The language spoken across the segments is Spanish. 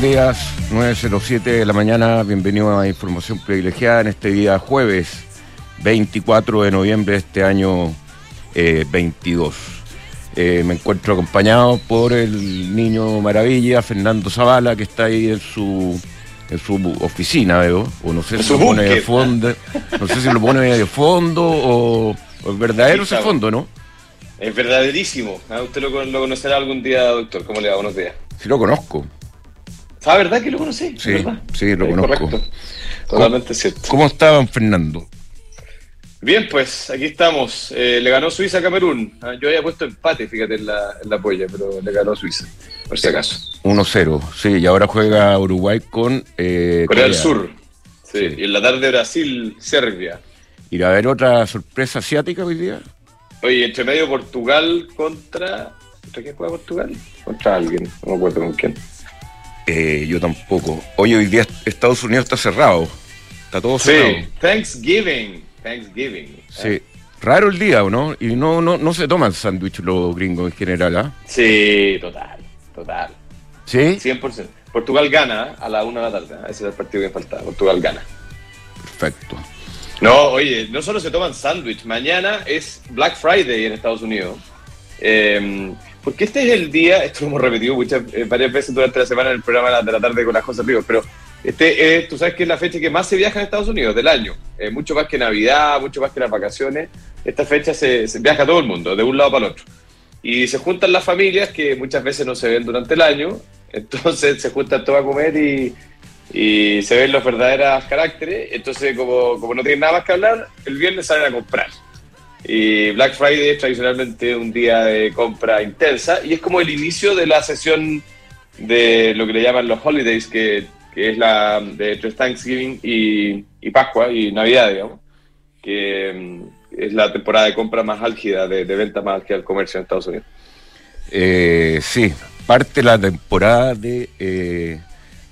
Buenos días, 9.07 de la mañana, bienvenido a Información Privilegiada en este día jueves 24 de noviembre de este año 22. Eh, me encuentro acompañado por el niño maravilla, Fernando Zavala, que está ahí en su en su oficina, veo, o no sé si lo pone de fondo, no sé si lo pone de fondo o, o es verdadero ese fondo, ¿no? Es verdaderísimo. Ah, usted lo, lo, conocerá algún día, doctor. ¿Cómo le va? Buenos días. Sí, lo conozco. ¿Sabe ah, verdad que lo conocí? Sí, sí, lo conozco. Totalmente cierto. ¿Cómo estaban, Fernando? Bien, pues aquí estamos. Eh, le ganó Suiza a Camerún. Ah, yo había puesto empate, fíjate, en la, en la polla, pero le ganó Suiza, por si acaso. 1-0, sí, y ahora juega Uruguay con eh, Corea, del Sur. Sí, y en la tarde Brasil, Serbia. ¿Irá a haber otra sorpresa asiática hoy día? Oye, entre medio Portugal contra. ¿Contra quién juega Portugal? Contra alguien, no me acuerdo con quién. Eh, yo tampoco. Oye, hoy día Estados Unidos está cerrado. Está todo cerrado. Sí, Thanksgiving. Thanksgiving. Sí. Raro el día, ¿o no? Y no, no, no se toman sándwich los gringos en general, ¿ah? Sí, total, total. ¿Sí? 100%. Portugal gana a la una de la tarde. ¿eh? Ese es el partido que faltaba. Portugal gana. Perfecto. No, oye, no solo se toman sándwich. Mañana es Black Friday en Estados Unidos. Eh, porque este es el día, esto lo hemos repetido muchas, eh, varias veces durante la semana en el programa de la tarde con las cosas vivas, pero este es, tú sabes que es la fecha que más se viaja en Estados Unidos del año, eh, mucho más que Navidad, mucho más que las vacaciones, esta fecha se, viaja a todo el mundo, de un lado para el otro. Y se juntan las familias que muchas veces no se ven durante el año, entonces se juntan todos a comer y, y se ven los verdaderos caracteres, entonces como, como no tienen nada más que hablar, el viernes salen a comprar. Y Black Friday es tradicionalmente un día de compra intensa y es como el inicio de la sesión de lo que le llaman los holidays, que, es la de Thanksgiving y, y, Pascua y Navidad, digamos, que mm, es la temporada de compra más álgida, de, venta más álgida del comercio en Estados Unidos. Eh, sí, parte la temporada de, eh,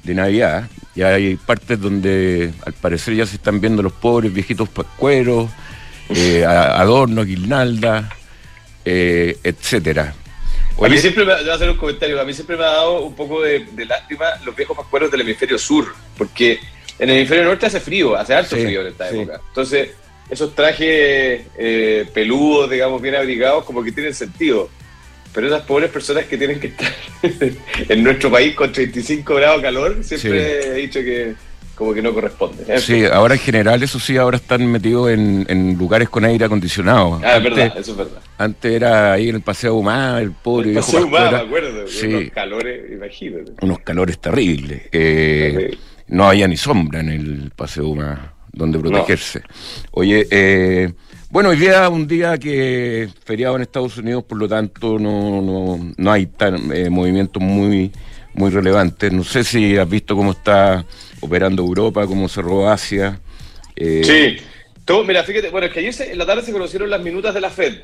de Navidad. Ya hay partes donde al parecer ya se están viendo los pobres viejitos pascueros eh, adorno, guirnalda, eh, etcétera. a mí siempre me, voy a hacer un comentario, a mí siempre me ha dado un poco de, lástima los viejos pascueros del hemisferio sur, porque en el hemisferio norte hace frío, hace alto frío en esta época. Entonces, esos trajes eh, peludos, digamos, bien abrigados, como que tienen sentido. Pero esas pobres personas que tienen que estar en nuestro país con 35 grados de calor, siempre he dicho que como que no corresponde. Sí, ahora en general, eso sí, ahora están metidos en, lugares con aire acondicionado. Ah, es verdad, eso es verdad. Antes era ahí en el Paseo Humá, el pobre el Paseo Humá, me acuerdo, unos calores, imagínate. Unos calores terribles. Eh, no había ni sombra en el Paseo Humá donde protegerse. Oye, eh, bueno, hoy día un día que feriado en Estados Unidos, por lo tanto no, no, no hay tan, eh, movimientos muy, muy relevantes. No sé si has visto cómo está operando Europa, cómo cerró Asia. Eh, sí. Todo, mira, fíjate, bueno, es que ayer en la tarde se conocieron las minutas de la Fed,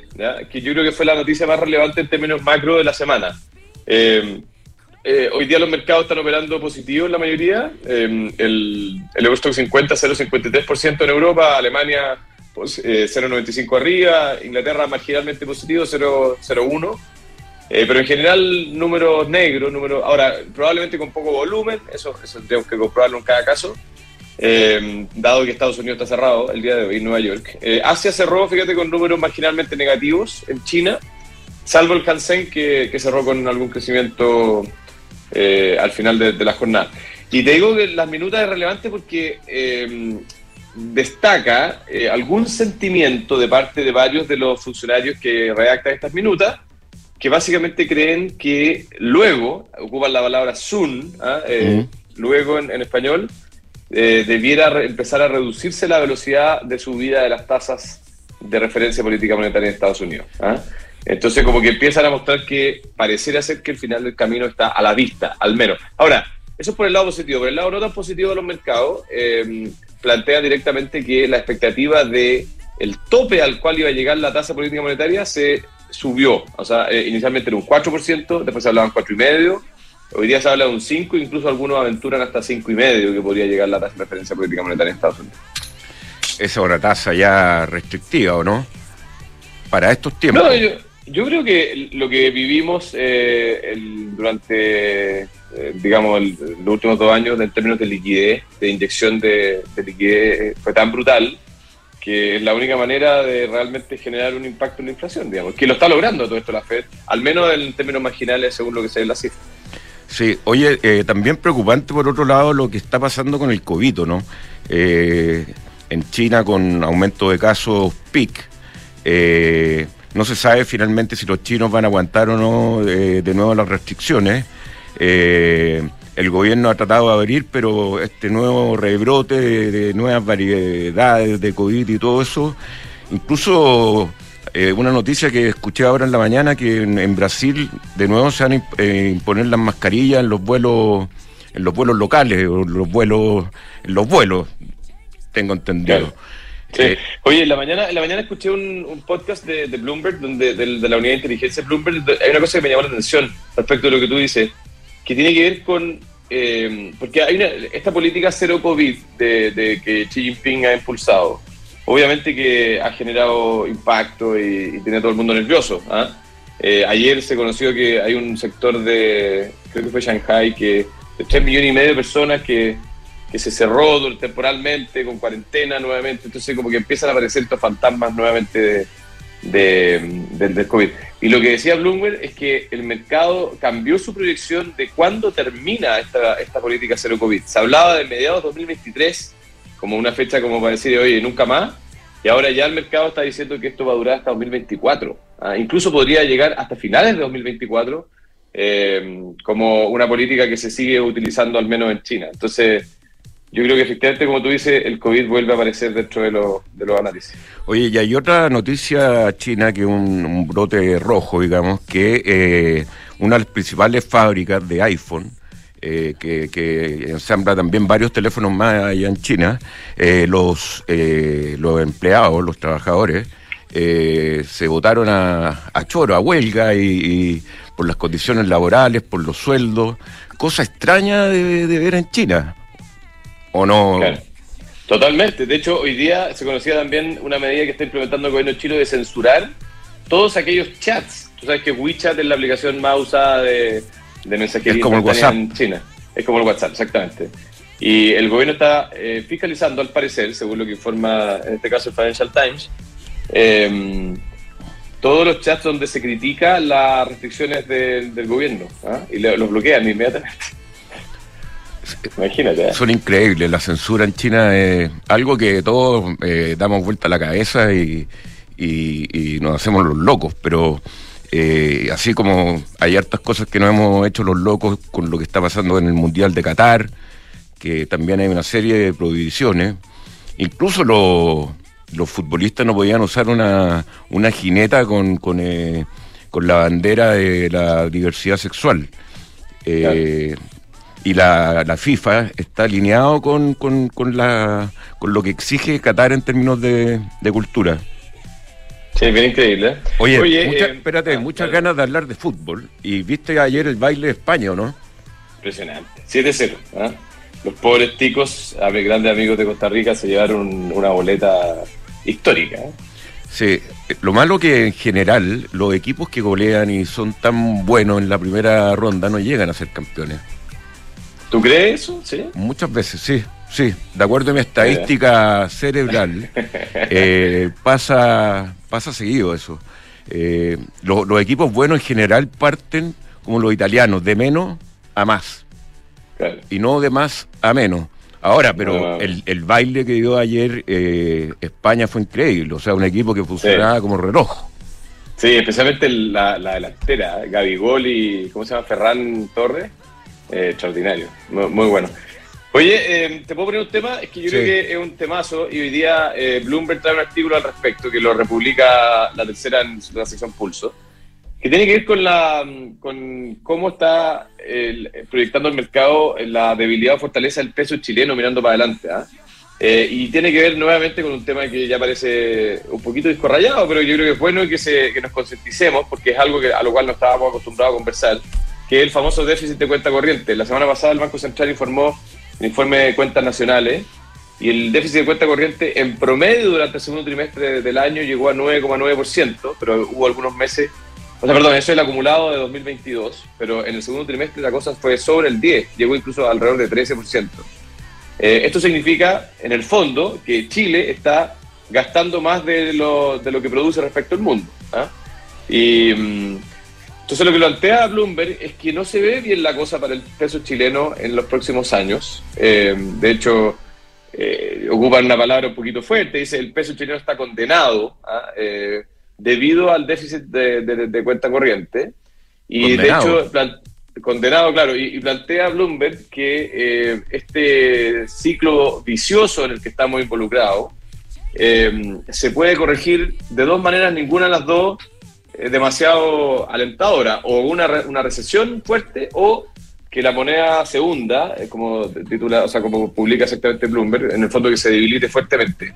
que yo creo que fue la noticia más relevante en términos macro de la semana. Eh, eh, hoy día los mercados están operando positivos la mayoría. el, el Eurostock 50, 0,53% en Europa, Alemania pues, 0,95 arriba, Inglaterra marginalmente positivo, 0,01. Eh, pero en general, números negros, números. Ahora, probablemente con poco volumen, eso, eso tenemos que comprobarlo en cada caso. Eh, dado que Estados Unidos está cerrado el día de hoy, Nueva York. Eh, Asia cerró, fíjate, con números marginalmente negativos en China, salvo el Hansen que, que cerró con algún crecimiento al final de, de, la jornada. Y te digo que las minutas es relevante porque destaca algún sentimiento de parte de varios de los funcionarios que redactan estas minutas que básicamente creen que luego, ocupan la palabra soon, ¿ah? eh, luego en, español, eh, debiera empezar a reducirse la velocidad de subida de las tasas de referencia política monetaria en Estados Unidos. ¿ah? Entonces, como que empiezan a mostrar que pareciera ser que el final del camino está a la vista, al menos. Ahora, eso es por el lado positivo. Por el lado no tan positivo de los mercados, eh, plantea directamente que la expectativa de el tope al cual iba a llegar la tasa política monetaria se subió. O sea, eh, inicialmente era un 4%, después se hablaban 4,5%, hoy día se habla de un 5%, incluso algunos aventuran hasta 5,5% que podría llegar la tasa de referencia política monetaria en Estados Unidos. Esa es una tasa ya restrictiva, ¿o no? Para estos tiempos. No, yo, creo que lo que vivimos eh, durante eh, digamos, los últimos dos años en términos de liquidez, de inyección de, liquidez, fue tan brutal que es la única manera de realmente generar un impacto en la inflación, digamos, que lo está logrando todo esto la Fed, al menos en términos marginales según lo que se ve en la cifra. Sí, oye, eh, también preocupante por otro lado lo que está pasando con el COVID, ¿no? Eh, en China con aumento de casos PIC. Eh, no se sabe finalmente si los chinos van a aguantar o no de nuevo las restricciones. El gobierno ha tratado de abrir, pero este nuevo rebrote de nuevas variedades de COVID y todo eso, incluso eh, una noticia que escuché ahora en la mañana que en, Brasil de nuevo se van a eh, imponer las mascarillas en los vuelos en los vuelos locales o los vuelos en los vuelos tengo entendido. Eh, Oye, en la mañana, en la mañana escuché un, podcast de, Bloomberg, donde, de, la unidad de inteligencia de Bloomberg. Hay una cosa que me llamó la atención respecto a lo que tú dices, que tiene que ver con. porque hay una, esta política cero COVID de, de que Xi Jinping ha impulsado obviamente que ha generado impacto y, tiene a todo el mundo nervioso. ¿ah? Eh, ayer se conoció que hay un sector de, creo que fue Shanghai, que de 3 millones y medio de personas que, que se cerró temporalmente, con cuarentena nuevamente, entonces como que empiezan a aparecer estos fantasmas nuevamente de, del COVID. Y lo que decía Bloomberg es que el mercado cambió su proyección de cuándo termina esta, esta política cero COVID. Se hablaba de mediados de 2023 como una fecha como para decir, oye, nunca más. Y ahora ya el mercado está diciendo que esto va a durar hasta 2024. ¿ah? Incluso podría llegar hasta finales de 2024 eh, como una política que se sigue utilizando al menos en China. Entonces, yo creo que efectivamente, como tú dices, el COVID vuelve a aparecer dentro de, de los análisis. Oye, y hay otra noticia china que un, un brote rojo, digamos, que eh, una de las principales fábricas de iPhone eh, que, ensambla también varios teléfonos más allá en China, eh, los, eh, los empleados, los trabajadores, se votaron a, choro, a huelga y, por las condiciones laborales, por los sueldos, cosa extraña de, ver en China, ¿o no? Totalmente. De hecho, hoy día se conocía también una medida que está implementando el gobierno chino de censurar todos aquellos chats. Tú sabes que WeChat es la aplicación más usada de, de mensajería es como el WhatsApp. en China. Es como el WhatsApp, exactamente. Y el gobierno está eh, fiscalizando, al parecer, según lo que informa en este caso el Financial Times, em, todos los chats donde se critica las restricciones del gobierno ¿ah? y los bloquean inmediatamente. Imagínate. ¿eh? Son increíbles. La censura en China es algo que todos eh, damos vuelta a la cabeza y, y, y nos hacemos los locos, pero eh, así como hay hartas cosas que no hemos hecho los locos con lo que está pasando en el Mundial de Qatar, que también hay una serie de prohibiciones. Incluso los, futbolistas no podían usar una, una jineta con, con, eh, con, la bandera de la diversidad sexual. Eh, y la, la, FIFA está alineado con, con, con, la, con lo que exige Qatar en términos de, de cultura. Sí, bien increíble. Oye, eh, espérate, ah, muchas ganas de hablar de fútbol. Y viste ayer el baile de España, ¿no? Impresionante. 7-0. ¿ah? Los pobres ticos, grandes amigos de Costa Rica, se llevaron una boleta histórica. ¿eh? Sí, lo malo que en general los equipos que golean y son tan buenos en la primera ronda no llegan a ser campeones. ¿Tú crees eso? Sí. Muchas veces, sí. Sí, de acuerdo a mi estadística cerebral, eh, pasa, pasa seguido eso. Eh, los equipos buenos en general parten como los italianos, de menos a más. Y no de más a menos. Ahora, pero el, baile que dio ayer eh, España fue increíble. O sea, un equipo que funcionaba como reloj. Sí, especialmente la, la delantera, Gabigol y, ¿cómo se llama? Ferran Torres. Extraordinario, muy bueno. Oye, eh, ¿te puedo poner un tema? Es que yo creo que es un temazo y hoy día eh, Bloomberg trae un artículo al respecto que lo republica la tercera en la sección Pulso, que tiene que ver con, la, con cómo está proyectando el mercado la debilidad o fortaleza del peso chileno mirando para adelante. ¿ah? Eh, y tiene que ver nuevamente con un tema que ya parece un poquito discorrayado, pero yo creo que es bueno que, se, que nos concienticemos porque es algo que, a lo cual no estábamos acostumbrados a conversar, que es el famoso déficit de cuenta corriente. La semana pasada el Banco Central informó el informe de cuentas nacionales, y el déficit de cuenta corriente en promedio durante el segundo trimestre del año llegó a 9,9%, pero hubo algunos meses O sea, perdón, eso es el acumulado de 2022, pero en el segundo trimestre la cosa fue sobre el 10, llegó incluso alrededor de 13%. Eh, esto significa, en el fondo, que Chile está gastando más de lo, de lo que produce respecto al mundo. ¿ah? Y mm, entonces lo que plantea Bloomberg es que no se ve bien la cosa para el peso chileno en los próximos años. Eh, de hecho, eh, ocupan una palabra un poquito fuerte, dice el peso chileno está condenado ¿ah? debido al déficit de, cuenta corriente. Y de hecho, condenado, claro, y, plantea Bloomberg que eh, este ciclo vicioso en el que estamos involucrados eh, se puede corregir de dos maneras, ninguna de las dos demasiado alentadora, o una, una recesión fuerte o que la moneda se hunda, eh, como titula, o sea, como publica exactamente Bloomberg, en el fondo que se debilite fuertemente.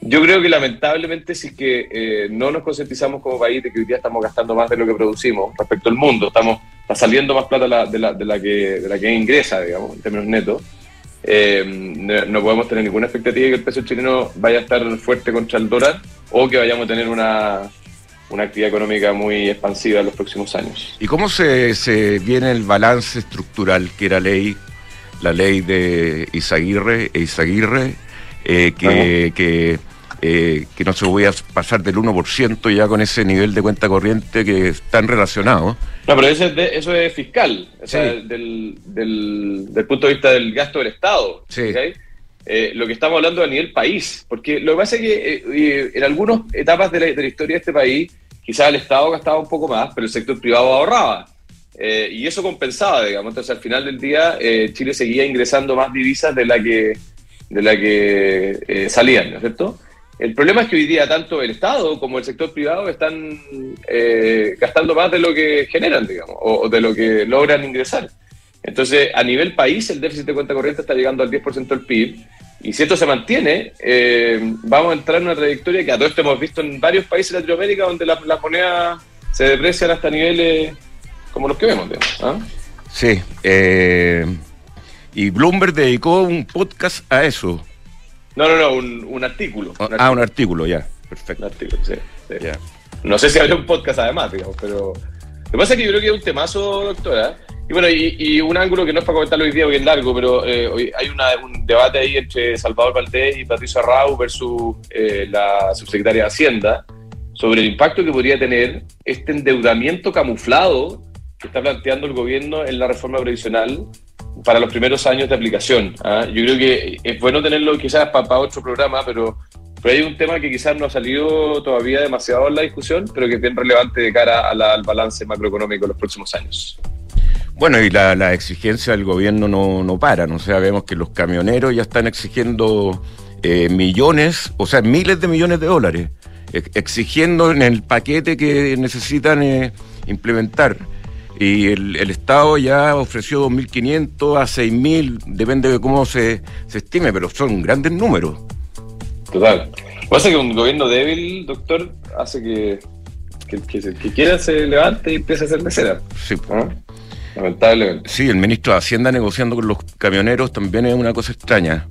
Yo creo que lamentablemente si es que eh, no nos concientizamos como país de que hoy día estamos gastando más de lo que producimos respecto al mundo, estamos está saliendo más plata de la, de la, que, de la que ingresa, digamos, en términos netos, eh, no, podemos tener ninguna expectativa de que el peso chileno vaya a estar fuerte contra el dólar o que vayamos a tener una, una actividad económica muy expansiva en los próximos años. ¿Y cómo se, se viene el balance estructural que era ley, la ley de Isaguirre e Isaguirre, eh, que, que eh, que no se voy a pasar del 1% ya con ese nivel de cuenta corriente que están relacionados. No, pero eso es, eso es fiscal, o sea, del, del, punto de vista del gasto del Estado. Sí. Eh, lo que estamos hablando a nivel país, porque lo que pasa es que eh, en algunas etapas de la, historia de este país, quizás el Estado gastaba un poco más, pero el sector privado ahorraba. y eso compensaba, digamos. Entonces, al final del día, Chile seguía ingresando más divisas de la que, de la que salían, ¿no es cierto? El problema es que hoy día tanto el Estado como el sector privado están eh, gastando más de lo que generan, digamos, o, de lo que logran ingresar. Entonces, a nivel país, el déficit de cuenta corriente está llegando al 10% del PIB. Y si esto se mantiene, eh, vamos a entrar en una trayectoria que a todo esto hemos visto en varios países de Latinoamérica donde las la monedas se deprecian hasta niveles como los que vemos. Digamos, ¿ah? Sí. Eh, y Bloomberg dedicó un podcast a eso no, no, no, un, artículo, Ah, un artículo, ya. Perfecto. Un artículo, sí. No sé si habría un podcast además, digamos, pero. Lo que pasa es que yo creo que es un temazo, doctora. Y bueno, y, un ángulo que no es para comentarlo hoy día, porque es largo, pero eh, hoy hay un debate ahí entre Salvador Valdés y Patricio Arrau versus eh, la subsecretaria de Hacienda sobre el impacto que podría tener este endeudamiento camuflado que está planteando el gobierno en la reforma previsional para los primeros años de aplicación. ¿ah? Yo creo que es bueno tenerlo quizás para, otro programa, pero, pero hay un tema que quizás no ha salido todavía demasiado en la discusión, pero que es bien relevante de cara al balance macroeconómico en los próximos años. Bueno, y la, exigencia del gobierno no, no para, ¿no? O vemos que los camioneros ya están exigiendo eh, millones, o sea, miles de millones de dólares, exigiendo en el paquete que necesitan eh, implementar. Y el, Estado ya ofreció 2.500 a 6.000, depende de cómo se, se estime, pero son grandes números. Total. Pasa que un gobierno débil, doctor, hace que, que, que, quiera se levante y empiece a hacer mesera. Sí. Lamentablemente. Sí, el ministro de Hacienda negociando con los camioneros también es una cosa extraña.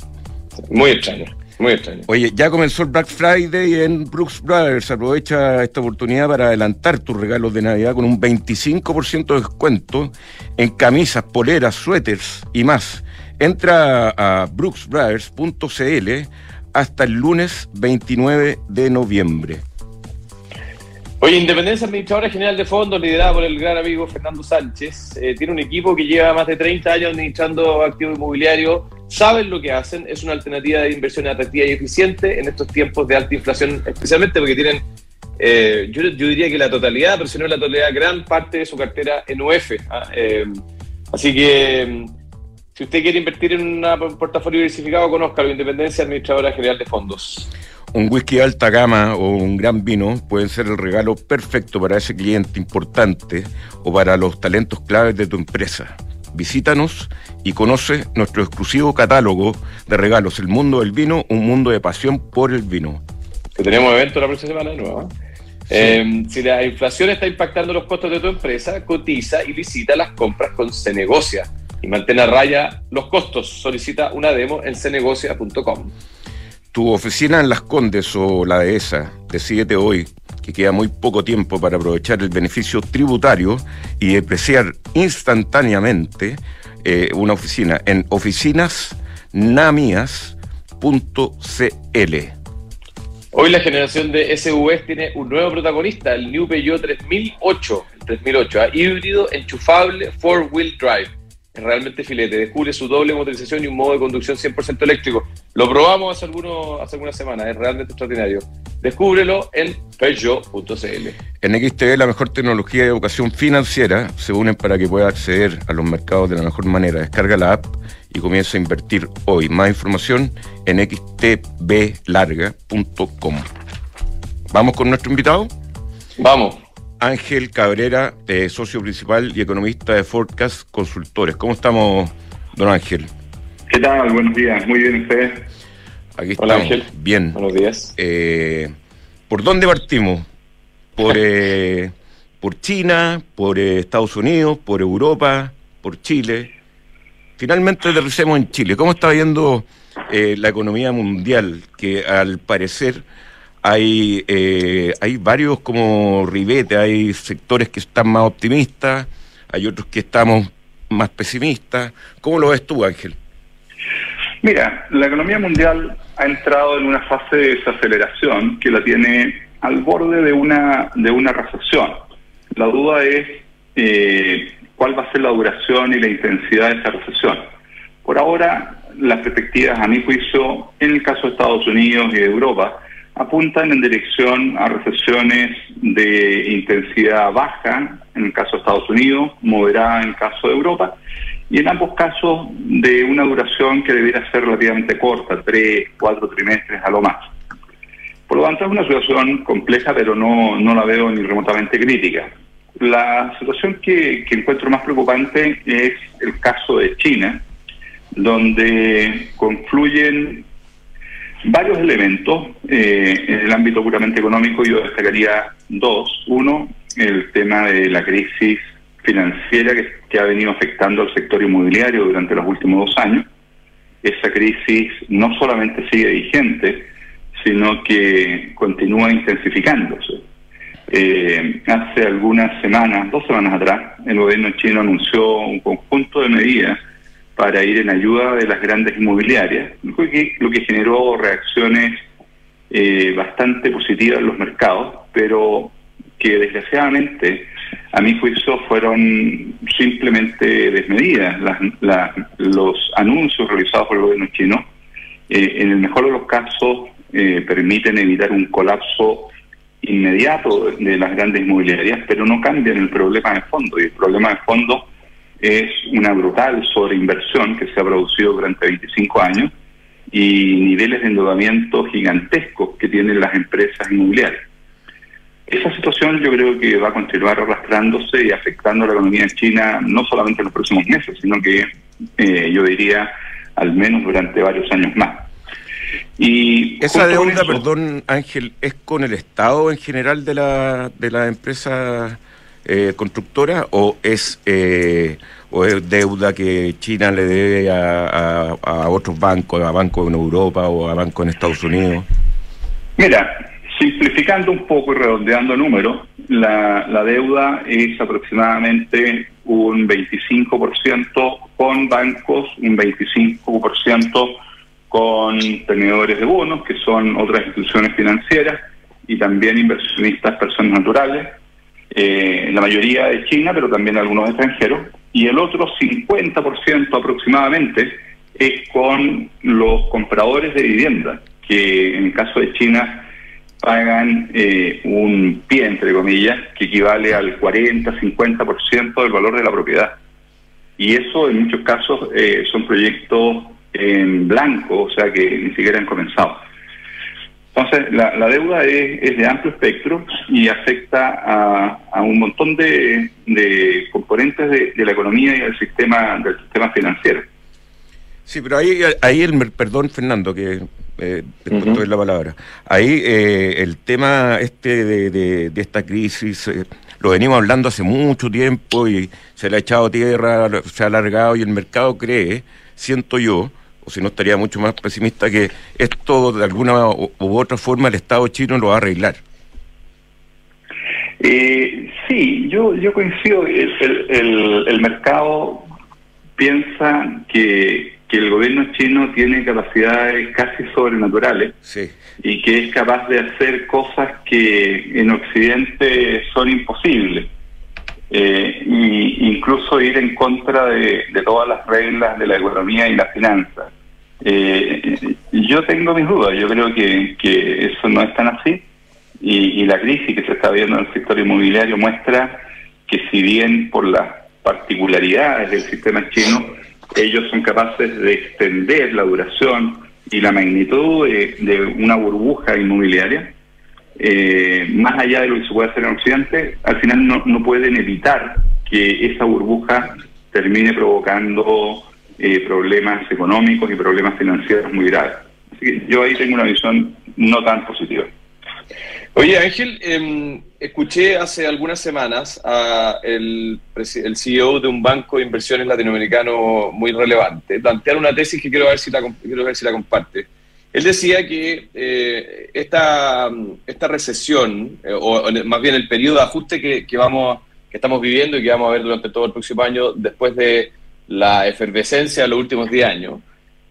Muy extraña. Muy extraño. Oye, ya comenzó el Black Friday en Brooks Brothers. Aprovecha esta oportunidad para adelantar tus regalos de Navidad con un 25% de descuento en camisas, poleras, suéteres y más. Entra a brooksbrothers.cl hasta el lunes 29 de noviembre. Oye, Independencia Administradora General de Fondos, liderada por el gran amigo Fernando Sánchez, eh, tiene un equipo que lleva más de 30 años administrando activos inmobiliarios, saben lo que hacen, es una alternativa de inversión atractiva y eficiente en estos tiempos de alta inflación, especialmente porque tienen, eh, yo, diría que la totalidad, pero si no la totalidad, gran parte de su cartera en UF. ¿ah? Eh, así que, si usted quiere invertir en un portafolio diversificado, conozca la Independencia Administradora General de Fondos. Un whisky de alta gama o un gran vino pueden ser el regalo perfecto para ese cliente importante o para los talentos claves de tu empresa. Visítanos y conoce nuestro exclusivo catálogo de regalos, El Mundo del Vino, un mundo de pasión por el vino. tenemos evento la próxima semana de nuevo. Eh, si la inflación está impactando los costos de tu empresa, cotiza y visita las compras con Cenegocia y mantén a raya los costos. Solicita una demo en cenegocia.com. Tu oficina en Las Condes o la de esa, decídete hoy que queda muy poco tiempo para aprovechar el beneficio tributario y depreciar instantáneamente eh, una oficina en oficinasnamias.cl. Hoy la generación de SUVs tiene un nuevo protagonista, el New Peugeot 3008, el 3008, ¿ah? híbrido, enchufable, four-wheel drive realmente filete. Descubre su doble motorización y un modo de conducción 100% eléctrico. Lo probamos hace, algunos, hace algunas semanas, es realmente extraordinario. Descúbrelo en Peugeot.cl. En XTV, la mejor tecnología de educación financiera se unen para que pueda acceder a los mercados de la mejor manera. Descarga la app y comienza a invertir hoy. Más información en xtblarga.com. ¿Vamos con nuestro invitado? Vamos. Ángel Cabrera, socio principal y economista de Forecast Consultores. ¿Cómo estamos, don Ángel? ¿Qué tal? Buenos días. Muy bien, usted. Aquí Hola, Ángel. Bien. Buenos días. Eh, ¿Por dónde partimos? ¿Por, eh, por China, por eh, Estados Unidos, por Europa, por Chile? Finalmente aterricemos en Chile. ¿Cómo está viendo la economía mundial que al parecer hay, eh, hay varios como ribetes, hay sectores que están más optimistas, hay otros que estamos más pesimistas. ¿Cómo lo ves tú, Ángel? Mira, la economía mundial ha entrado en una fase de desaceleración que la tiene al borde de una, de una recesión. La duda es eh, cuál va a ser la duración y la intensidad de esa recesión. Por ahora, las perspectivas, a mi juicio, en el caso de Estados Unidos y de Europa, apuntan en dirección a recesiones de intensidad baja en el caso de Estados Unidos, moderada en el caso de Europa, y en ambos casos de una duración que debiera ser relativamente corta, tres, cuatro trimestres a lo más. Por lo tanto, es una situación compleja, pero no, no la veo ni remotamente crítica. La situación que, que encuentro más preocupante es el caso de China, donde confluyen varios elementos. Eh, en el ámbito puramente económico yo destacaría dos. Uno, el tema de la crisis financiera que, ha venido afectando al sector inmobiliario durante los últimos dos años. Esa crisis no solamente sigue vigente, sino que continúa intensificándose. Eh, hace algunas semanas, dos semanas atrás, el gobierno chino anunció un conjunto de medidas para ir en ayuda de las grandes inmobiliarias, lo que, generó reacciones eh, bastante positivas en los mercados, pero que desgraciadamente, a mi juicio, fueron simplemente desmedidas. los anuncios realizados por el gobierno chino, eh, en el mejor de los casos, eh, permiten evitar un colapso inmediato de las grandes inmobiliarias, pero no cambian el problema de fondo. Y el problema de fondo es una brutal sobreinversión que se ha producido durante 25 años y niveles de endeudamiento gigantescos que tienen las empresas inmobiliarias. Esa situación yo creo que va a continuar arrastrándose y afectando a la economía en China no solamente en los próximos meses, sino que eh, yo diría al menos durante varios años más. Y esa deuda, perdón Ángel, es con el Estado en general de la, de la empresa eh, constructora o es eh, o es deuda que China le debe a, a, otros bancos, a bancos en Europa o a bancos en Estados Unidos? Mira, simplificando un poco y redondeando números, la, la deuda es aproximadamente un 25% con bancos, un 25% con tenedores de bonos, que son otras instituciones financieras, y también inversionistas personas naturales, eh, la mayoría de China, pero también algunos extranjeros, y el otro 50% aproximadamente es con los compradores de vivienda, que en el caso de China pagan eh, un pie, entre comillas, que equivale al 40-50% del valor de la propiedad. Y eso en muchos casos eh, son proyectos en blanco, o sea que ni siquiera han comenzado. Entonces, la, deuda es, de amplio espectro y afecta a, un montón de, componentes de, la economía y del sistema, del sistema financiero. Sí, pero ahí, ahí el, perdón Fernando, que eh, después la palabra, ahí eh, el tema este de, de, esta crisis, eh, lo venimos hablando hace mucho tiempo y se le ha echado tierra, se ha alargado y el mercado cree, siento yo, si no estaría mucho más pesimista, que esto de alguna u, otra forma el Estado chino lo va a arreglar. Eh, sí, yo, yo coincido. El, el, el, mercado piensa que, que, el gobierno chino tiene capacidades casi sobrenaturales y que es capaz de hacer cosas que en Occidente son imposibles. Eh, incluso ir en contra de, todas las reglas de la economía y la finanza. Eh, yo tengo mis dudas, yo creo que eso no es tan así y, la crisis que se está viendo en el sector inmobiliario muestra que si bien por las particularidades del sistema chino, ellos son capaces de extender la duración y la magnitud de, una burbuja inmobiliaria, eh, más allá de lo que se puede hacer en Occidente, al final no, no pueden evitar que esa burbuja termine provocando eh, problemas económicos y problemas financieros muy graves. Así que yo ahí tengo una visión no tan positiva. Oye, Ángel, em, escuché hace algunas semanas a el, el, CEO de un banco de inversiones latinoamericano muy relevante plantear una tesis que quiero ver si la, quiero ver si la comparte. Él decía que eh, esta, esta recesión, eh, o, más bien el periodo de ajuste que, que, vamos, que estamos viviendo y que vamos a ver durante todo el próximo año, después de la efervescencia de los últimos 10 años,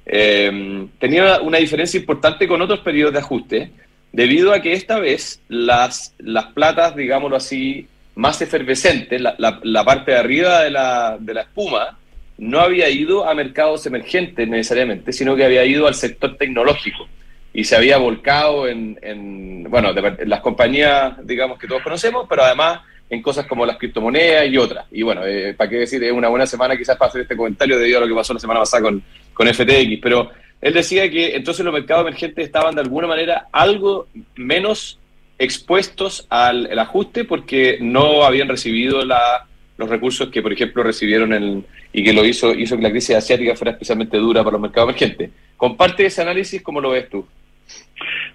eh, tenía una diferencia importante con otros periodos de ajuste, debido a que esta vez las, las platas, digámoslo así, más efervescentes, la, la, parte de arriba de la, de la espuma, no había ido a mercados emergentes necesariamente, sino que había ido al sector tecnológico. Y se había volcado en, en bueno, las compañías, digamos, que todos conocemos, pero además en cosas como las criptomonedas y otras. Y bueno, eh, para qué decir, es una buena semana quizás para hacer este comentario debido a lo que pasó la semana pasada con, con FTX, pero él decía que entonces los mercados emergentes estaban de alguna manera algo menos expuestos al ajuste porque no habían recibido la, los recursos que, por ejemplo, recibieron el, y que lo hizo, hizo que la crisis asiática fuera especialmente dura para los mercados emergentes. Comparte ese análisis, ¿cómo lo ves tú?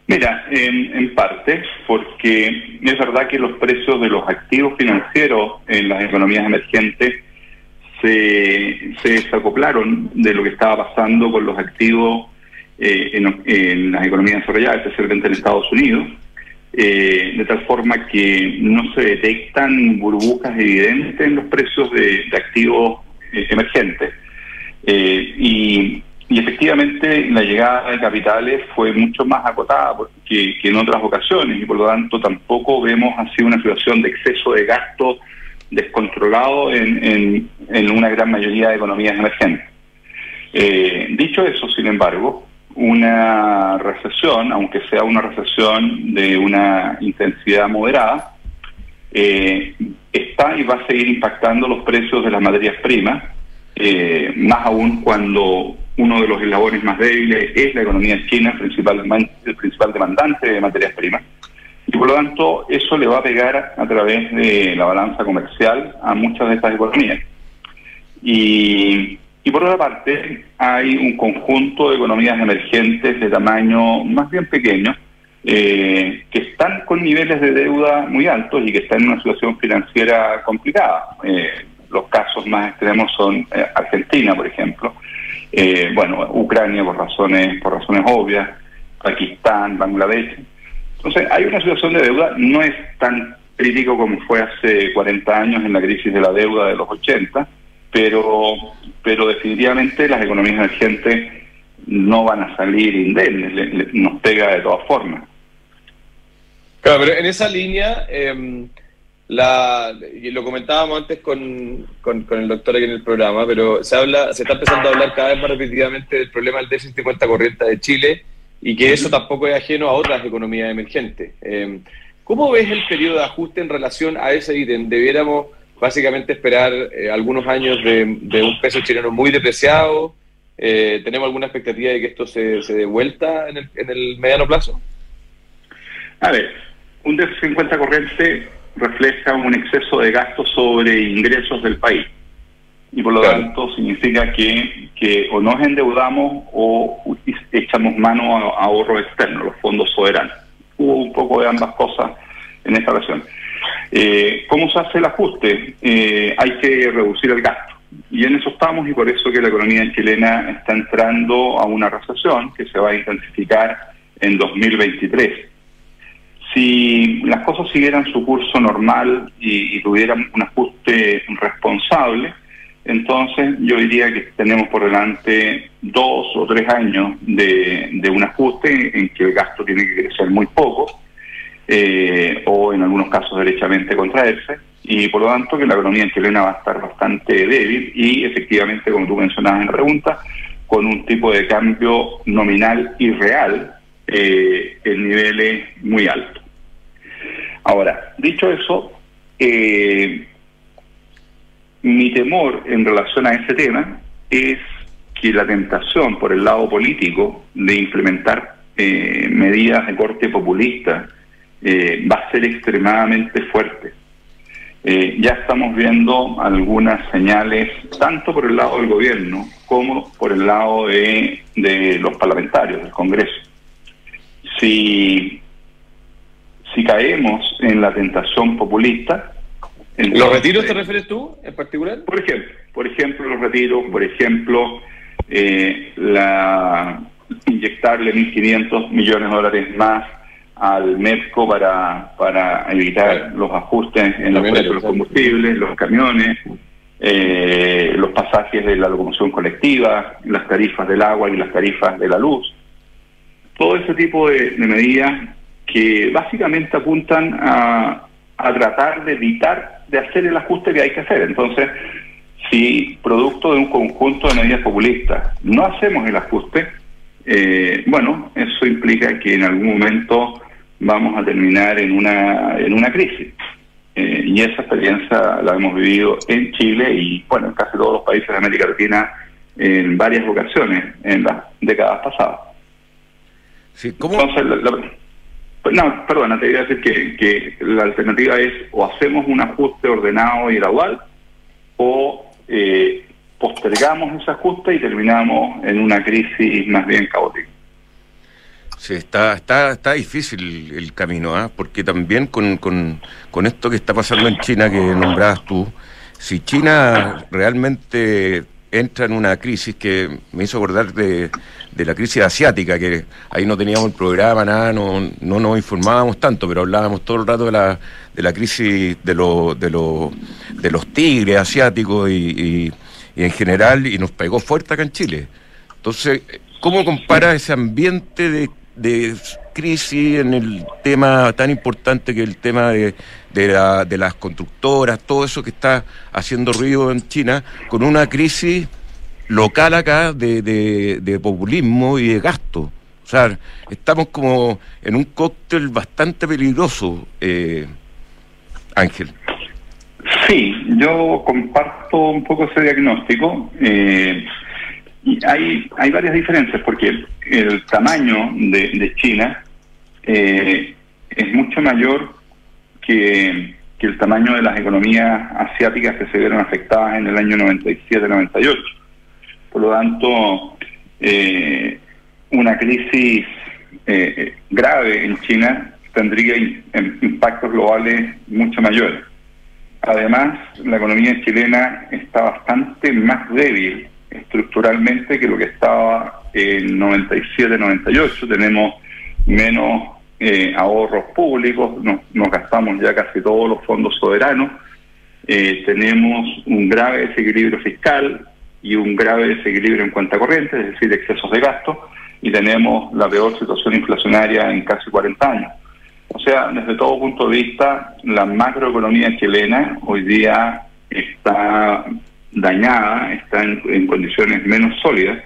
Mira, en, parte, porque es verdad que los precios de los activos financieros en las economías emergentes se, se desacoplaron de lo que estaba pasando con los activos eh, en, las economías desarrolladas, especialmente en Estados Unidos, eh, de tal forma que no se detectan burbujas evidentes en los precios de, activos eh, emergentes. y y efectivamente la llegada de capitales fue mucho más acotada que, en otras ocasiones y por lo tanto tampoco vemos así una situación de exceso de gasto descontrolado en, en, una gran mayoría de economías emergentes. Eh, dicho eso, sin embargo, una recesión, aunque sea una recesión de una intensidad moderada, eh, está y va a seguir impactando los precios de las materias primas, eh, más aún cuando uno de los eslabones más débiles es la economía china, principal, el principal demandante de materias primas. Y por lo tanto, eso le va a pegar a través de la balanza comercial a muchas de estas economías. Y, y por otra parte, hay un conjunto de economías emergentes de tamaño más bien pequeño, eh, que están con niveles de deuda muy altos y que están en una situación financiera complicada. Eh, los casos más extremos son eh, Argentina, por ejemplo, bueno, Ucrania por razones, por razones obvias, Pakistán, Bangladesh. Entonces, hay una situación de deuda, no es tan crítico como fue hace 40 años en la crisis de la deuda de los 80, pero, pero definitivamente las economías emergentes no van a salir indemnes, nos pega de todas formas. Claro, pero en esa línea, eh, la, y lo comentábamos antes con, con, el doctor aquí en el programa, pero se habla, se está empezando a hablar cada vez más repetitivamente del problema del déficit de cuenta corriente de Chile y que eso tampoco es ajeno a otras economías emergentes. Eh, ¿Cómo ves el periodo de ajuste en relación a ese ítem? ¿Debiéramos básicamente esperar eh, algunos años de, un peso chileno muy depreciado? Eh, ¿Tenemos alguna expectativa de que esto se, se dé vuelta en el, en el mediano plazo? A ver, un déficit de cuenta corriente refleja un exceso de gastos sobre ingresos del país. Y por lo tanto significa que, que o nos endeudamos o echamos mano a, ahorro externo, los fondos soberanos. Hubo un poco de ambas cosas en esta ocasión. Eh, ¿Cómo se hace el ajuste? Eh, hay que reducir el gasto. Y en eso estamos y por eso que la economía chilena está entrando a una recesión que se va a intensificar en 2023 Si las cosas siguieran su curso normal y, tuvieran un ajuste responsable, entonces yo diría que tenemos por delante dos o tres años de, de un ajuste en que el gasto tiene que crecer muy poco eh, o en algunos casos derechamente contraerse y por lo tanto que la economía chilena va a estar bastante débil y efectivamente, como tú mencionabas en la pregunta, con un tipo de cambio nominal y real eh, en niveles muy altos. Ahora, dicho eso, eh, mi temor en relación a ese tema es que la tentación por el lado político de implementar eh, medidas de corte populista eh, va a ser extremadamente fuerte. Eh, ya estamos viendo algunas señales, tanto por el lado del gobierno como por el lado de, de los parlamentarios, del Congreso. Si, si caemos en la tentación populista... ¿Los retiros te refieres tú en particular? Por ejemplo, por ejemplo los retiros, por ejemplo, eh, la inyectarle 1.500 millones de dólares más al MEPCO para, para evitar los ajustes en los precios de los combustibles, los camiones, eh, los pasajes de la locomoción colectiva, las tarifas del agua y las tarifas de la luz. Todo ese tipo de, medidas que básicamente apuntan a, a tratar de evitar de hacer el ajuste que hay que hacer. Entonces, si producto de un conjunto de medidas populistas no hacemos el ajuste, eh, bueno, eso implica que en algún momento vamos a terminar en una, en una crisis. Eh, y esa experiencia la hemos vivido en Chile y, bueno, en casi todos los países de América Latina en varias ocasiones en las décadas pasadas. Sí, ¿cómo? Entonces, pues, no, perdona, te iba a decir que, que la alternativa es o hacemos un ajuste ordenado y gradual o eh, postergamos ese ajuste y terminamos en una crisis más bien caótica. Sí, está, está, está difícil el camino, ¿ah? porque también con, con, con, esto que está pasando en China que nombrabas tú, si China realmente entra en una crisis que me hizo acordar de, de la crisis asiática, que ahí no teníamos el programa, nada, no, no nos informábamos tanto, pero hablábamos todo el rato de la, de la crisis de, lo, de, lo, de los tigres asiáticos y, y, y en general, y nos pegó fuerte acá en Chile. Entonces, ¿cómo compara ese ambiente de de crisis en el tema tan importante que el tema de, de, las constructoras, todo eso que está haciendo ruido en China, con una crisis local acá de, de, populismo y de gasto. O sea, estamos como en un cóctel bastante peligroso, eh, Ángel. Yo comparto un poco ese diagnóstico. Eh, hay, hay varias diferencias porque el tamaño de, China eh, es mucho mayor que, el tamaño de las economías asiáticas que se vieron afectadas en el año 97-98. Por lo tanto, eh, una crisis eh, grave en China tendría impactos globales mucho mayores. Además, la economía chilena está bastante más débil estructuralmente que lo que estaba en 97-98. Tenemos menos eh, ahorros públicos, nos, gastamos ya casi todos los fondos soberanos, eh, tenemos un grave desequilibrio fiscal y un grave desequilibrio en cuenta corriente, es decir, excesos de gasto, y tenemos la peor situación inflacionaria en casi 40 años. O sea, desde todo punto de vista, la macroeconomía chilena hoy día está dañada, está en, condiciones menos sólidas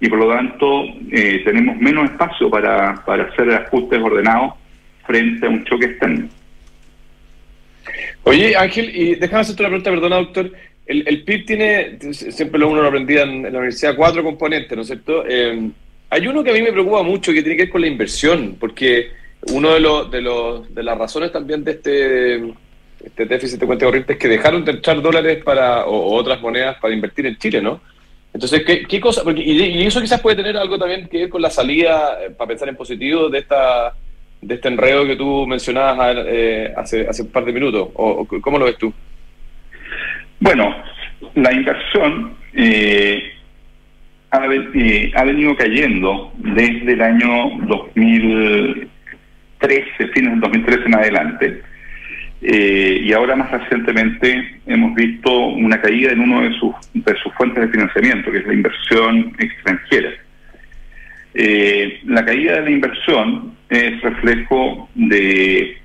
y por lo tanto eh, tenemos menos espacio para, para hacer ajustes ordenados frente a un choque externo. Oye, Ángel, y déjame hacerte una pregunta, perdona, doctor. El, el PIB tiene, siempre lo uno lo aprendía en, la universidad, cuatro componentes, ¿no es cierto? Eh, hay uno que a mí me preocupa mucho que tiene que ver con la inversión, porque uno de, los de, los, de las razones también de este este déficit de cuenta corriente es que dejaron de entrar dólares para o, otras monedas para invertir en Chile, ¿no? Entonces, ¿qué, cosa? y, eso quizás puede tener algo también que ver con la salida, eh, para pensar en positivo, de esta de este enredo que tú mencionabas eh, hace, hace un par de minutos. O, ¿Cómo lo ves tú? Bueno, la inversión eh, ha, ha, venido cayendo desde el año 2013 2013, fines del 2013 en adelante. Eh, y ahora más recientemente hemos visto una caída en una de sus, de sus fuentes de financiamiento, que es la inversión extranjera. Eh, la caída de la inversión es reflejo de,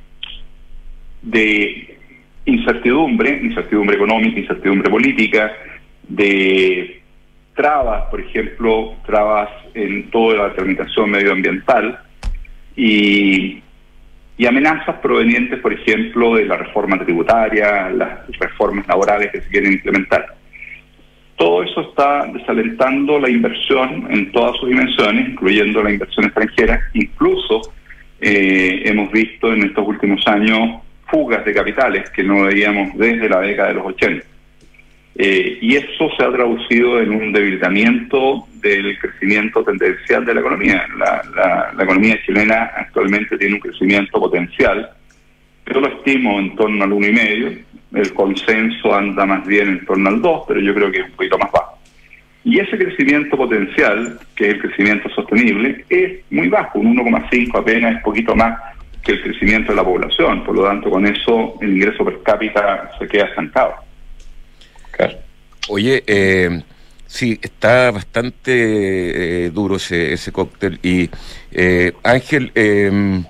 de incertidumbre, incertidumbre económica, incertidumbre política, de trabas, por ejemplo, trabas en toda la tramitación medioambiental y, y amenazas provenientes, por ejemplo, de la reforma tributaria, las reformas laborales que se quieren implementar. Todo eso está desalentando la inversión en todas sus dimensiones, incluyendo la inversión extranjera. Incluso eh, hemos visto en estos últimos años fugas de capitales que no veíamos desde la década de los 80. Eh, y eso se ha traducido en un debilitamiento del crecimiento tendencial de la economía. La, economía chilena actualmente tiene un crecimiento potencial, yo lo estimo en torno al 1,5, el consenso anda más bien en torno al 2, pero yo creo que es un poquito más bajo. Y ese crecimiento potencial, que es el crecimiento sostenible, es muy bajo, un 1,5 apenas, es poquito más que el crecimiento de la población. Por lo tanto, con eso el ingreso per cápita se queda estancado. Oye, eh, sí, está bastante eh, duro ese, ese cóctel. Y eh, Ángel, eh,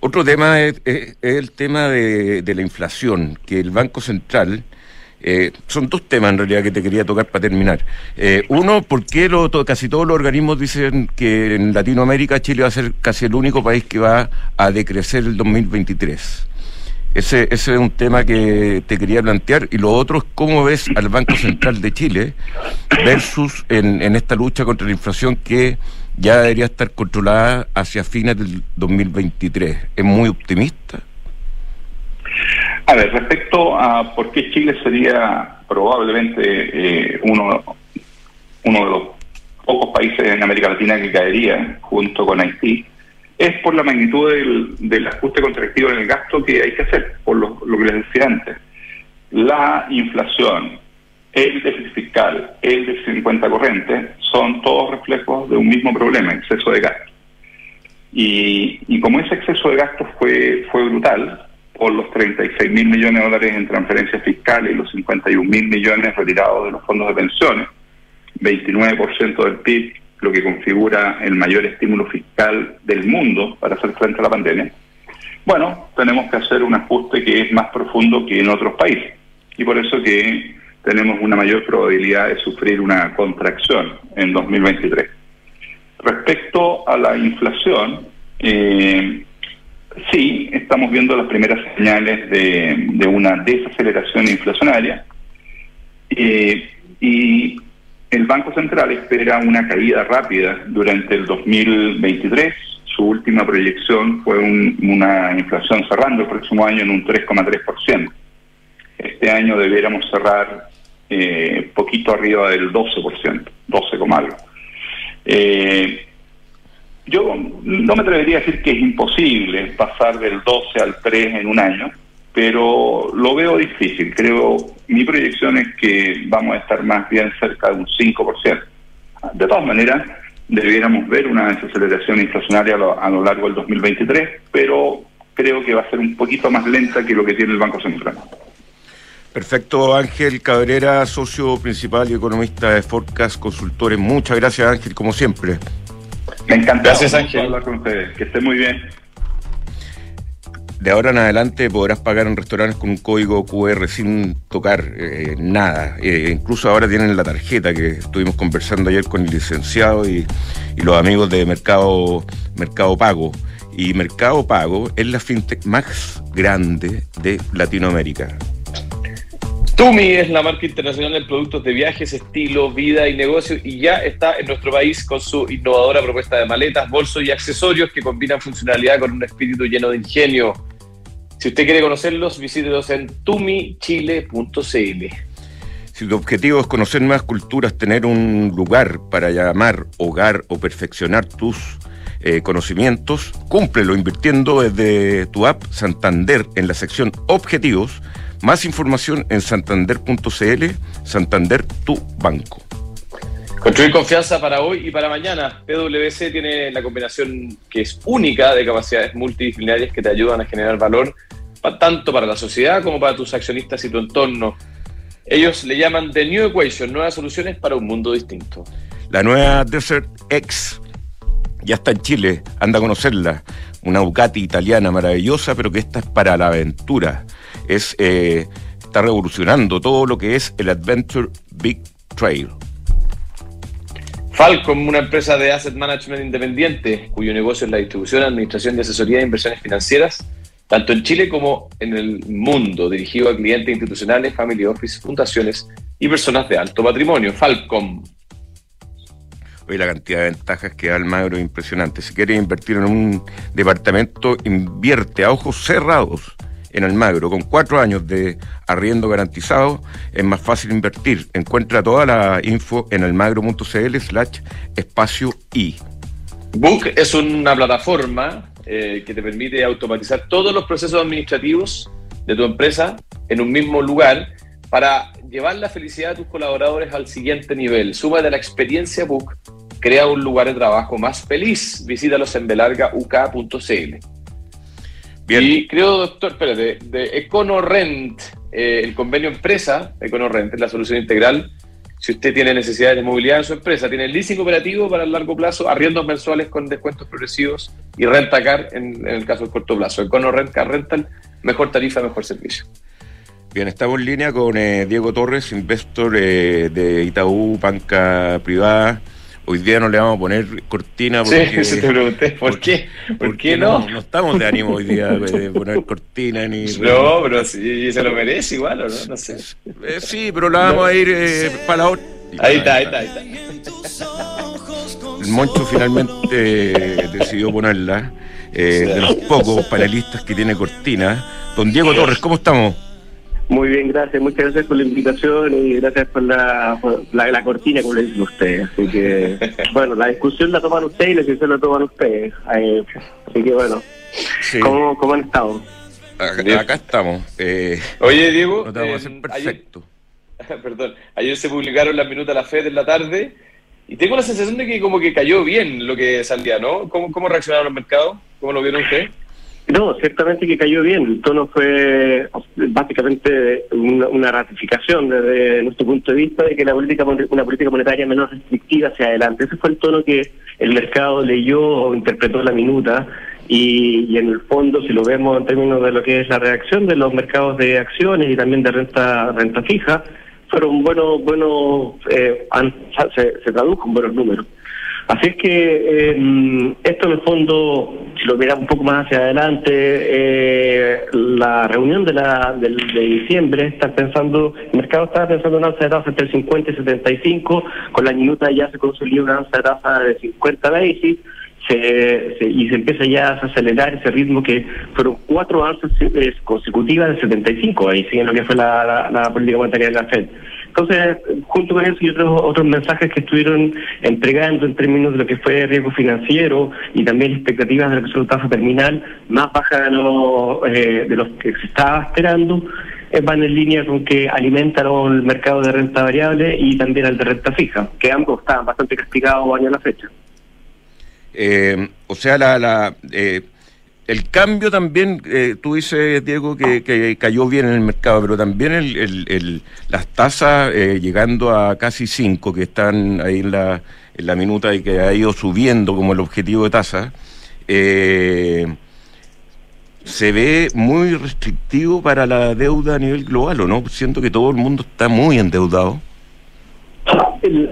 otro tema es, el tema de, la inflación, que el Banco Central... son dos temas en realidad que te quería tocar para terminar. uno, ¿por qué lo, casi todos los organismos dicen que en Latinoamérica Chile va a ser casi el único país que va a decrecer el 2023? Ese, ese es un tema que te quería plantear. Y lo otro es cómo ves al Banco Central de Chile versus en, esta lucha contra la inflación que ya debería estar controlada hacia fines del 2023. ¿Es muy optimista? A ver, respecto a por qué Chile sería probablemente eh, uno, uno de los pocos países en América Latina que caería junto con Haití, es por la magnitud del, ajuste contractivo en el gasto que hay que hacer, por lo, que les decía antes. La inflación, el déficit fiscal, el déficit en cuenta corriente, son todos reflejos de un mismo problema, exceso de gasto. Y, como ese exceso de gasto fue, fue brutal, por los 36 mil millones de dólares en transferencias fiscales y los 51 mil millones retirados de los fondos de pensiones, 29% del PIB, lo que configura el mayor estímulo fiscal del mundo para hacer frente a la pandemia, bueno, tenemos que hacer un ajuste que es más profundo que en otros países. Y por eso que tenemos una mayor probabilidad de sufrir una contracción en 2023. Respecto a la inflación, eh, sí, estamos viendo las primeras señales de, una desaceleración inflacionaria. Eh, y el Banco Central espera una caída rápida durante el 2023. Su última proyección fue una inflación cerrando el próximo año en un 3,3%. Este año debiéramos cerrar eh, poquito arriba del 12%, 12, algo. Eh, yo no me atrevería a decir que es imposible pasar del 12 al 3 en un año, pero lo veo difícil. Creo, mi proyección es que vamos a estar más bien cerca de un 5%. De todas maneras, debiéramos ver una desaceleración inflacionaria a lo, largo del 2023, pero creo que va a ser un poquito más lenta que lo que tiene el Banco Central. Perfecto, Ángel Cabrera, socio principal y economista de Forecast Consultores. Muchas gracias, Ángel, como siempre. Me encanta gracias, Ángel. hablar con ustedes. Que esté muy bien de ahora en adelante podrás pagar en restaurantes con un código QR sin tocar eh, nada. Eh, incluso ahora tienen la tarjeta que estuvimos conversando ayer con el licenciado y, los amigos de Mercado, Mercado Pago. Y Mercado Pago es la fintech más grande de Latinoamérica. Tumi es la marca internacional de productos de viajes, estilo, vida y negocio y ya está en nuestro país con su innovadora propuesta de maletas, bolsos y accesorios que combinan funcionalidad con un espíritu lleno de ingenio. Si usted quiere conocerlos, visítelos en tumichile.cl. Si tu objetivo es conocer más culturas, tener un lugar para llamar hogar o perfeccionar tus eh, conocimientos, cúmplelo invirtiendo desde tu app Santander en la sección Objetivos. Más información en santander.cl, Santander, tu banco. Construir confianza para hoy y para mañana. PwC tiene la combinación que es única de capacidades multidisciplinarias que te ayudan a generar valor tanto para la sociedad como para tus accionistas y tu entorno. Ellos le llaman The New Equation, nuevas soluciones para un mundo distinto. La nueva Desert X ya está en Chile, anda a conocerla. Una Ducati italiana maravillosa, pero que esta es para la aventura. Es, eh, está revolucionando todo lo que es el Adventure Big Trail. Falcom, una empresa de asset management independiente, cuyo negocio es la distribución, administración y asesoría de inversiones financieras, tanto en Chile como en el mundo, dirigido a clientes institucionales, family office, fundaciones y personas de alto patrimonio. Falcom. Hoy la cantidad de ventajas que da Almagro es impresionante. Si quieres invertir en un departamento, invierte a ojos cerrados en Almagro. Con cuatro años de arriendo garantizado, es más fácil invertir. Encuentra toda la info en almagro.cl slash espacio I. Book es una plataforma eh, que te permite automatizar todos los procesos administrativos de tu empresa en un mismo lugar para llevar la felicidad de tus colaboradores al siguiente nivel. Suma de la experiencia Book, crea un lugar de trabajo más feliz. Visítalos en belargauk.cl. Y creo, doctor, espérate, de EconoRent, eh, el convenio empresa, EconoRent es la solución integral. Si usted tiene necesidades de movilidad en su empresa, tiene leasing operativo para el largo plazo, arriendos mensuales con descuentos progresivos y renta car en, el caso del corto plazo. EconoRent, Car Rental, mejor tarifa, mejor servicio. Bien, estamos en línea con eh, Diego Torres, investor eh, de Itaú, banca privada. Hoy día no le vamos a poner cortina porque... Sí, te pregunté, ¿por, qué? ¿Por qué no? no? estamos de ánimo hoy día de poner cortina ni... No, pero sí, se lo merece igual, ¿o no? No sé. Eh, sí, pero la vamos a ir eh, para la otra. Ahí está, ahí está, ahí está. El Moncho finalmente decidió ponerla, eh, de los pocos panelistas que tiene cortina. Don Diego Torres, ¿cómo estamos? Muy bien, gracias. Muchas gracias por la invitación y gracias por la, la, cortina, como le dicen ustedes. Así que, bueno, la discusión la toman ustedes y la decisión la toman ustedes. Así que, bueno, ¿cómo, ¿cómo, han estado? Acá, estamos. Eh, Oye, Diego. No te vamos a hacer perfecto. perdón, ayer se publicaron las minutas de la FED en la tarde y tengo la sensación de que como que cayó bien lo que salía, ¿no? ¿Cómo, cómo reaccionaron los mercados? ¿Cómo lo vieron ustedes? No, ciertamente que cayó bien. El tono fue básicamente una, ratificación desde nuestro punto de vista de que la política una política monetaria menos restrictiva hacia adelante. Ese fue el tono que el mercado leyó o interpretó la minuta y, en el fondo, si lo vemos en términos de lo que es la reacción de los mercados de acciones y también de renta renta fija, fueron buenos, buenos eh, se, se tradujo en buenos números. Así es que eh, esto en el fondo, si lo miramos un poco más hacia adelante, eh, la reunión de la de, diciembre está pensando, el mercado está pensando en una alza de tasa entre 50 y 75, con la minuta ya se consolida una alza de tasa de 50 basis, se, y se empieza ya a acelerar ese ritmo que fueron cuatro alzas eh, consecutivas de 75, ahí siguen lo que fue la política monetaria de la FED. Entonces, junto con eso y otros, otros mensajes que estuvieron entregando en términos de lo que fue riesgo financiero y también expectativas de la tasa terminal más baja de, lo, eh, de los que se estaba esperando, eh, van en línea con que alimentan el mercado de renta variable y también el de renta fija, que ambos estaban bastante castigados año a la fecha. Eh, o sea, la, la el cambio también, eh, tú dices, Diego, que, cayó bien en el mercado, pero también el, las tasas eh, llegando a casi 5, que están ahí en la, en la minuta y que ha ido subiendo como el objetivo de tasa, eh, se ve muy restrictivo para la deuda a nivel global, ¿o no? Siento que todo el mundo está muy endeudado.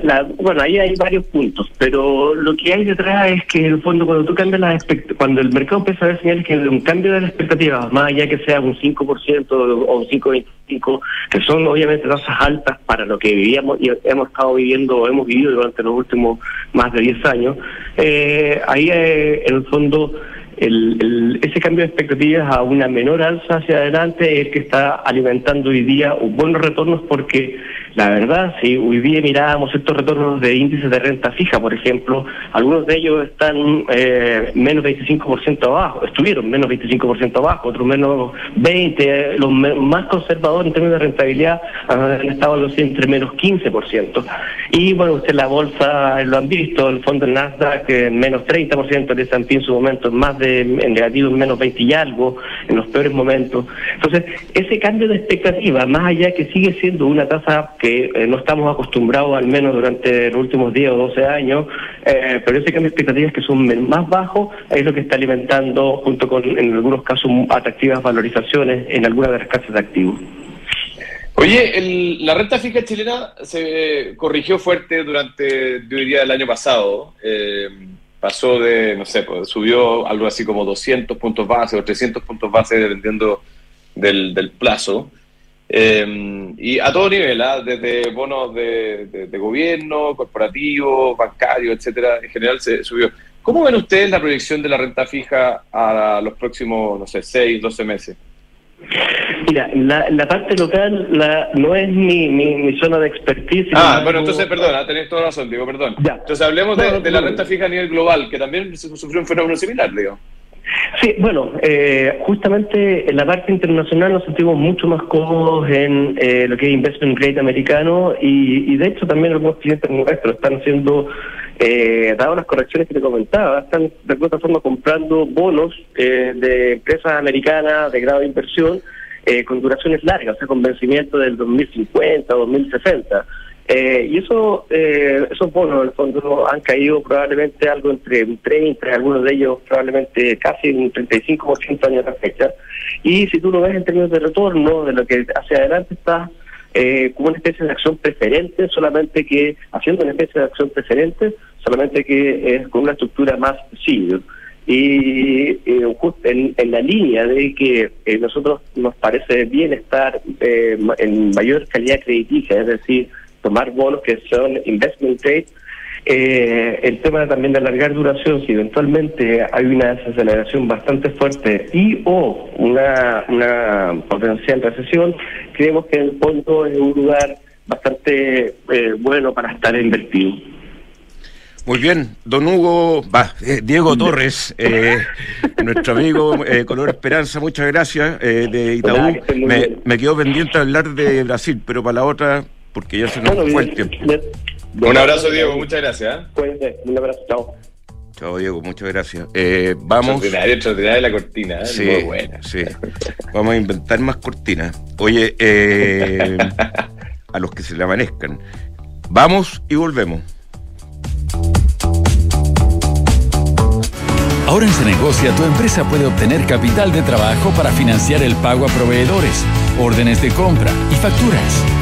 La, bueno, ahí hay varios puntos, pero lo que hay detrás es que en el fondo cuando tú cambias las cuando el mercado empieza a ver señales que un cambio de las expectativas, más allá que sea un 5% o un 5,25, que son obviamente tasas altas para lo que vivíamos y hemos estado viviendo o hemos vivido durante los últimos más de 10 años, eh, ahí eh, en el fondo el, ese cambio de expectativas a una menor alza hacia adelante es el que está alimentando hoy día buenos retornos porque La verdad, si hoy día mirábamos estos retornos de índices de renta fija, por ejemplo, algunos de ellos están eh, menos 25% abajo, estuvieron menos 25% abajo, otros menos 20%, los más conservadores en términos de rentabilidad han estado entre menos 15%. Y bueno, usted la bolsa lo han visto, el fondo del Nasdaq en menos 30%, el S&P en su momento más de en negativo en menos 20 y algo, en los peores momentos. Entonces, ese cambio de expectativa, más allá que sigue siendo una tasa que eh, no estamos acostumbrados al menos durante los últimos 10 o 12 años, eh, pero ese cambio de expectativas que son más bajos es lo que está alimentando, junto con en algunos casos atractivas valorizaciones en algunas de las casas de activos. Oye, la renta fija chilena se corrigió fuerte durante, yo diría, el año pasado. Eh, pasó de, no sé, pues, subió algo así como 200 puntos base o 300 puntos base dependiendo del, del plazo. Eh, y a todo nivel, ¿ah? desde bonos de, de, gobierno, corporativo, bancario, etcétera, en general se subió. ¿Cómo ven ustedes la proyección de la renta fija a los próximos, no sé, 6, 12 meses? Mira, la, la parte local la, no es mi, mi, zona de expertise. Ah, bueno, entonces, perdona, tenés toda razón, digo, perdón. Entonces, hablemos de, de, la renta fija a nivel global, que también sufrió un fenómeno similar, digo. Sí, bueno, eh, justamente en la parte internacional nos sentimos mucho más cómodos en eh, lo que es investment grade americano y, de hecho también algunos clientes nuestros están haciendo, eh, dadas las correcciones que te comentaba, están de alguna forma comprando bonos eh, de empresas americanas de grado de inversión con duraciones largas, o sea, con vencimiento del 2050 o 2060. Eh, y eso, eh, esos bonos, en el fondo, han caído probablemente algo entre un 30, algunos de ellos probablemente casi un 35% años de fecha. Y si tú lo ves en términos de retorno, de lo que hacia adelante está eh, como una especie de acción preferente, solamente que, haciendo una especie de acción preferente, solamente que es con una estructura más senior. Y eh, en, en, la línea de que eh, nosotros nos parece bien estar eh, en mayor calidad crediticia, es decir, tomar bonos que son investment grade. Eh, el tema también de alargar duración, si eventualmente hay una desaceleración bastante fuerte y o una, una potencial recesión, creemos que el fondo es un lugar bastante eh, bueno para estar invertido. Muy bien, don Hugo, va, eh, Diego Torres, eh, nuestro amigo eh, Color Esperanza, muchas gracias de Itaú. Me, me, quedo pendiente hablar de Brasil, pero para la otra porque ya se nos fue el tiempo. Un abrazo, Diego, muchas gracias. ¿eh? un abrazo, chao. Chao, Diego, muchas gracias. Eh, vamos. Extraordinaria, la cortina, ¿eh? sí, muy buena. Sí. Vamos a inventar más cortinas. Oye, eh, a los que se le amanezcan. Vamos y volvemos. Ahora en Cenegocia tu empresa puede obtener capital de trabajo para financiar el pago a proveedores, órdenes de compra y facturas.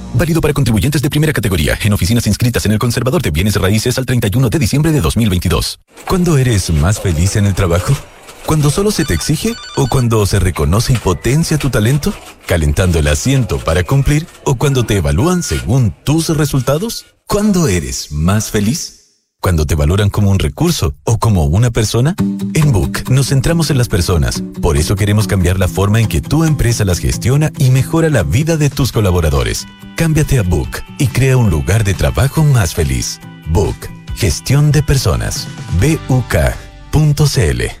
Válido para contribuyentes de primera categoría en oficinas inscritas en el Conservador de Bienes Raíces al 31 de diciembre de 2022. ¿Cuándo eres más feliz en el trabajo? ¿Cuando solo se te exige o cuando se reconoce y potencia tu talento? ¿Calentando el asiento para cumplir o cuando te evalúan según tus resultados? ¿Cuándo eres más feliz? Cuando te valoran como un recurso o como una persona? En Book nos centramos en las personas. Por eso queremos cambiar la forma en que tu empresa las gestiona y mejora la vida de tus colaboradores. Cámbiate a Book y crea un lugar de trabajo más feliz. Book. Gestión de personas. BUK.cl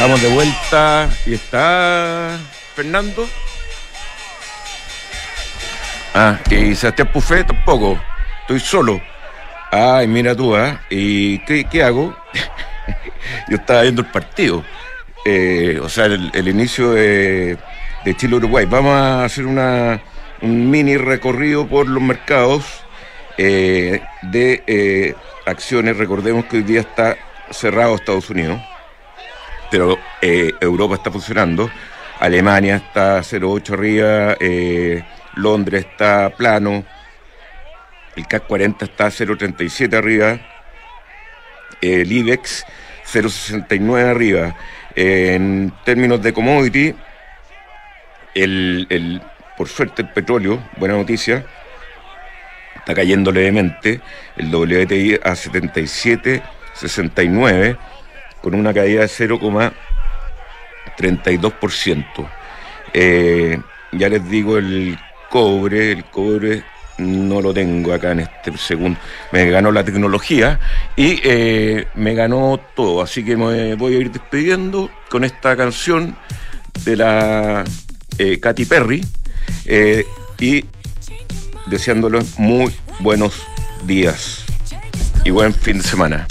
Estamos de vuelta y está Fernando. Ah, y Sebastián Pufé tampoco. Estoy solo. Ay, mira tú, ¿ah? ¿Y qué, hago? Yo estaba viendo el partido. Eh, o sea, el, inicio de, Chile-Uruguay. Vamos a hacer una, un mini recorrido por los mercados eh, de eh, acciones. Recordemos que hoy día está cerrado Estados Unidos pero eh, Europa está funcionando. Alemania está 0,8 arriba, eh, Londres está plano, el CAC 40 está 0,37 arriba, el IBEX 0,69 arriba. en términos de commodity, el, por suerte el petróleo, buena noticia, está cayendo levemente, el WTI a 77,69 con una caída de 0,32%. Eh, ya les digo el cobre, el cobre no lo tengo acá en este segundo. Me ganó la tecnología y eh, me ganó todo. Así que me voy a ir despidiendo con esta canción de la eh, Katy Perry y deseándoles muy buenos días y buen fin de semana.